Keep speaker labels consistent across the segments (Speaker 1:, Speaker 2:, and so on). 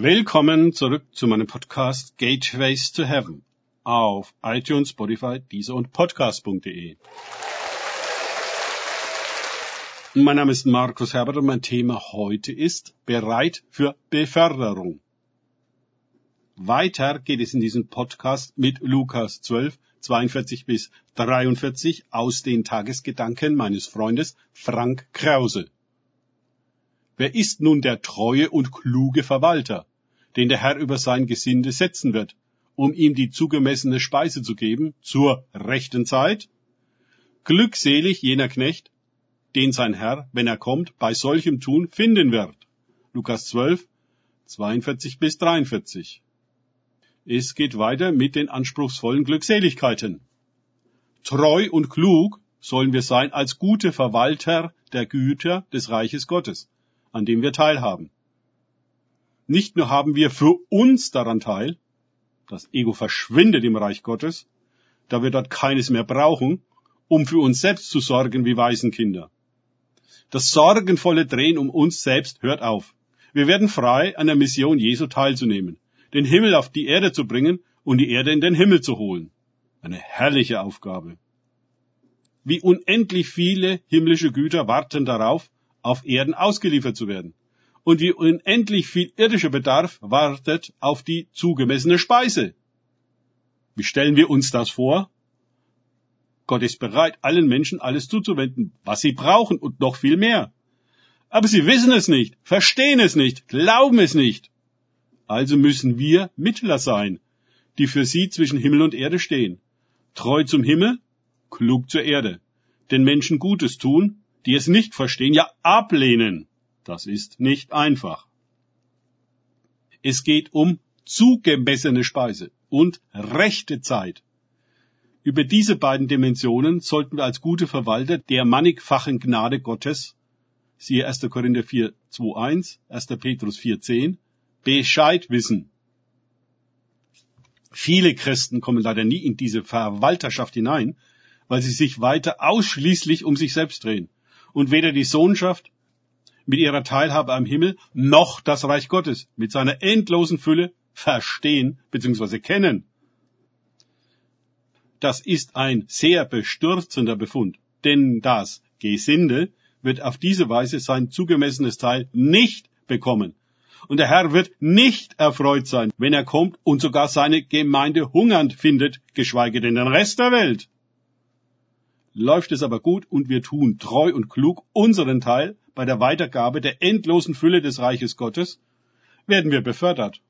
Speaker 1: Willkommen zurück zu meinem Podcast Gateways to Heaven auf iTunes, Spotify, Deezer und Podcast.de. Mein Name ist Markus Herbert und mein Thema heute ist bereit für Beförderung. Weiter geht es in diesem Podcast mit Lukas 12, 42 bis 43 aus den Tagesgedanken meines Freundes Frank Krause. Wer ist nun der treue und kluge Verwalter, den der Herr über sein Gesinde setzen wird, um ihm die zugemessene Speise zu geben zur rechten Zeit? Glückselig jener Knecht, den sein Herr, wenn er kommt, bei solchem Tun finden wird. Lukas 12, 42 bis 43. Es geht weiter mit den anspruchsvollen Glückseligkeiten. Treu und klug sollen wir sein als gute Verwalter der Güter des Reiches Gottes an dem wir teilhaben. Nicht nur haben wir für uns daran teil, das Ego verschwindet im Reich Gottes, da wir dort keines mehr brauchen, um für uns selbst zu sorgen wie Waisenkinder. Das sorgenvolle Drehen um uns selbst hört auf. Wir werden frei, an der Mission Jesu teilzunehmen, den Himmel auf die Erde zu bringen und die Erde in den Himmel zu holen. Eine herrliche Aufgabe. Wie unendlich viele himmlische Güter warten darauf, auf Erden ausgeliefert zu werden. Und wie unendlich viel irdischer Bedarf wartet auf die zugemessene Speise. Wie stellen wir uns das vor? Gott ist bereit, allen Menschen alles zuzuwenden, was sie brauchen und noch viel mehr. Aber sie wissen es nicht, verstehen es nicht, glauben es nicht. Also müssen wir Mittler sein, die für sie zwischen Himmel und Erde stehen. Treu zum Himmel, klug zur Erde. Den Menschen Gutes tun die es nicht verstehen, ja ablehnen. Das ist nicht einfach. Es geht um zugemessene Speise und rechte Zeit. Über diese beiden Dimensionen sollten wir als gute Verwalter der mannigfachen Gnade Gottes, siehe 1. Korinther 4, 2, 1, 1. Petrus 4, 10, Bescheid wissen. Viele Christen kommen leider nie in diese Verwalterschaft hinein, weil sie sich weiter ausschließlich um sich selbst drehen und weder die Sohnschaft mit ihrer Teilhabe am Himmel noch das Reich Gottes mit seiner endlosen Fülle verstehen bzw. kennen. Das ist ein sehr bestürzender Befund, denn das Gesinde wird auf diese Weise sein zugemessenes Teil nicht bekommen. Und der Herr wird nicht erfreut sein, wenn er kommt und sogar seine Gemeinde hungernd findet, geschweige denn den Rest der Welt. Läuft es aber gut und wir tun treu und klug unseren Teil bei der Weitergabe der endlosen Fülle des Reiches Gottes, werden wir befördert.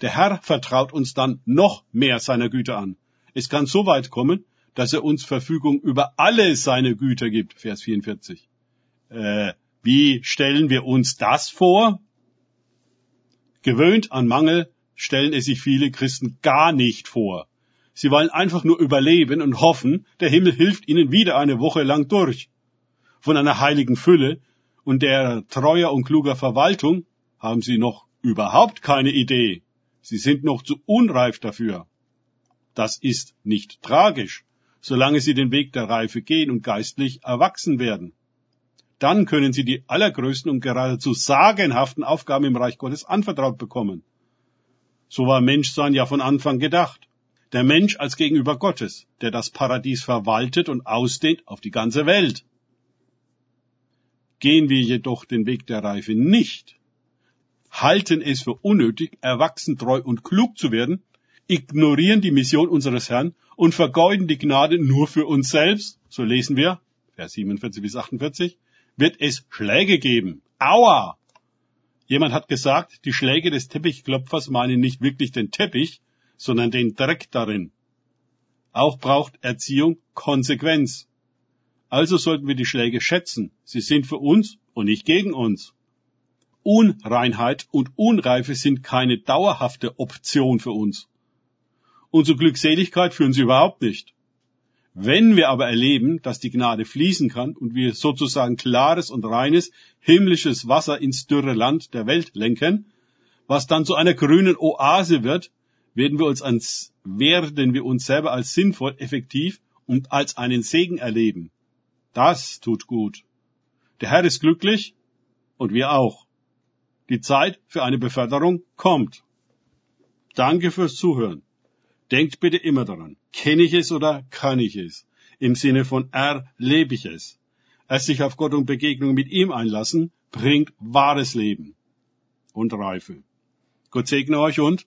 Speaker 1: Der Herr vertraut uns dann noch mehr seiner Güter an. Es kann so weit kommen, dass er uns Verfügung über alle seine Güter gibt. Vers 44. Äh, wie stellen wir uns das vor? Gewöhnt an Mangel stellen es sich viele Christen gar nicht vor. Sie wollen einfach nur überleben und hoffen, der Himmel hilft ihnen wieder eine Woche lang durch. Von einer heiligen Fülle und der treuer und kluger Verwaltung haben sie noch überhaupt keine Idee. Sie sind noch zu unreif dafür. Das ist nicht tragisch, solange sie den Weg der Reife gehen und geistlich erwachsen werden. Dann können sie die allergrößten und geradezu sagenhaften Aufgaben im Reich Gottes anvertraut bekommen. So war Menschsein ja von Anfang gedacht. Der Mensch als gegenüber Gottes, der das Paradies verwaltet und ausdehnt auf die ganze Welt. Gehen wir jedoch den Weg der Reife nicht, halten es für unnötig, erwachsen, treu und klug zu werden, ignorieren die Mission unseres Herrn und vergeuden die Gnade nur für uns selbst, so lesen wir, Vers 47 bis 48, wird es Schläge geben. Aua! Jemand hat gesagt, die Schläge des Teppichklopfers meinen nicht wirklich den Teppich, sondern den Dreck darin. Auch braucht Erziehung Konsequenz. Also sollten wir die Schläge schätzen. Sie sind für uns und nicht gegen uns. Unreinheit und Unreife sind keine dauerhafte Option für uns. Unsere Glückseligkeit führen sie überhaupt nicht. Wenn wir aber erleben, dass die Gnade fließen kann und wir sozusagen klares und reines himmlisches Wasser ins dürre Land der Welt lenken, was dann zu einer grünen Oase wird, werden wir uns als, werden wir uns selber als sinnvoll, effektiv und als einen Segen erleben. Das tut gut. Der Herr ist glücklich und wir auch. Die Zeit für eine Beförderung kommt. Danke fürs Zuhören. Denkt bitte immer daran, kenne ich es oder kann ich es? Im Sinne von erlebe ich es. Es sich auf Gott und Begegnung mit ihm einlassen, bringt wahres Leben und Reife. Gott segne euch und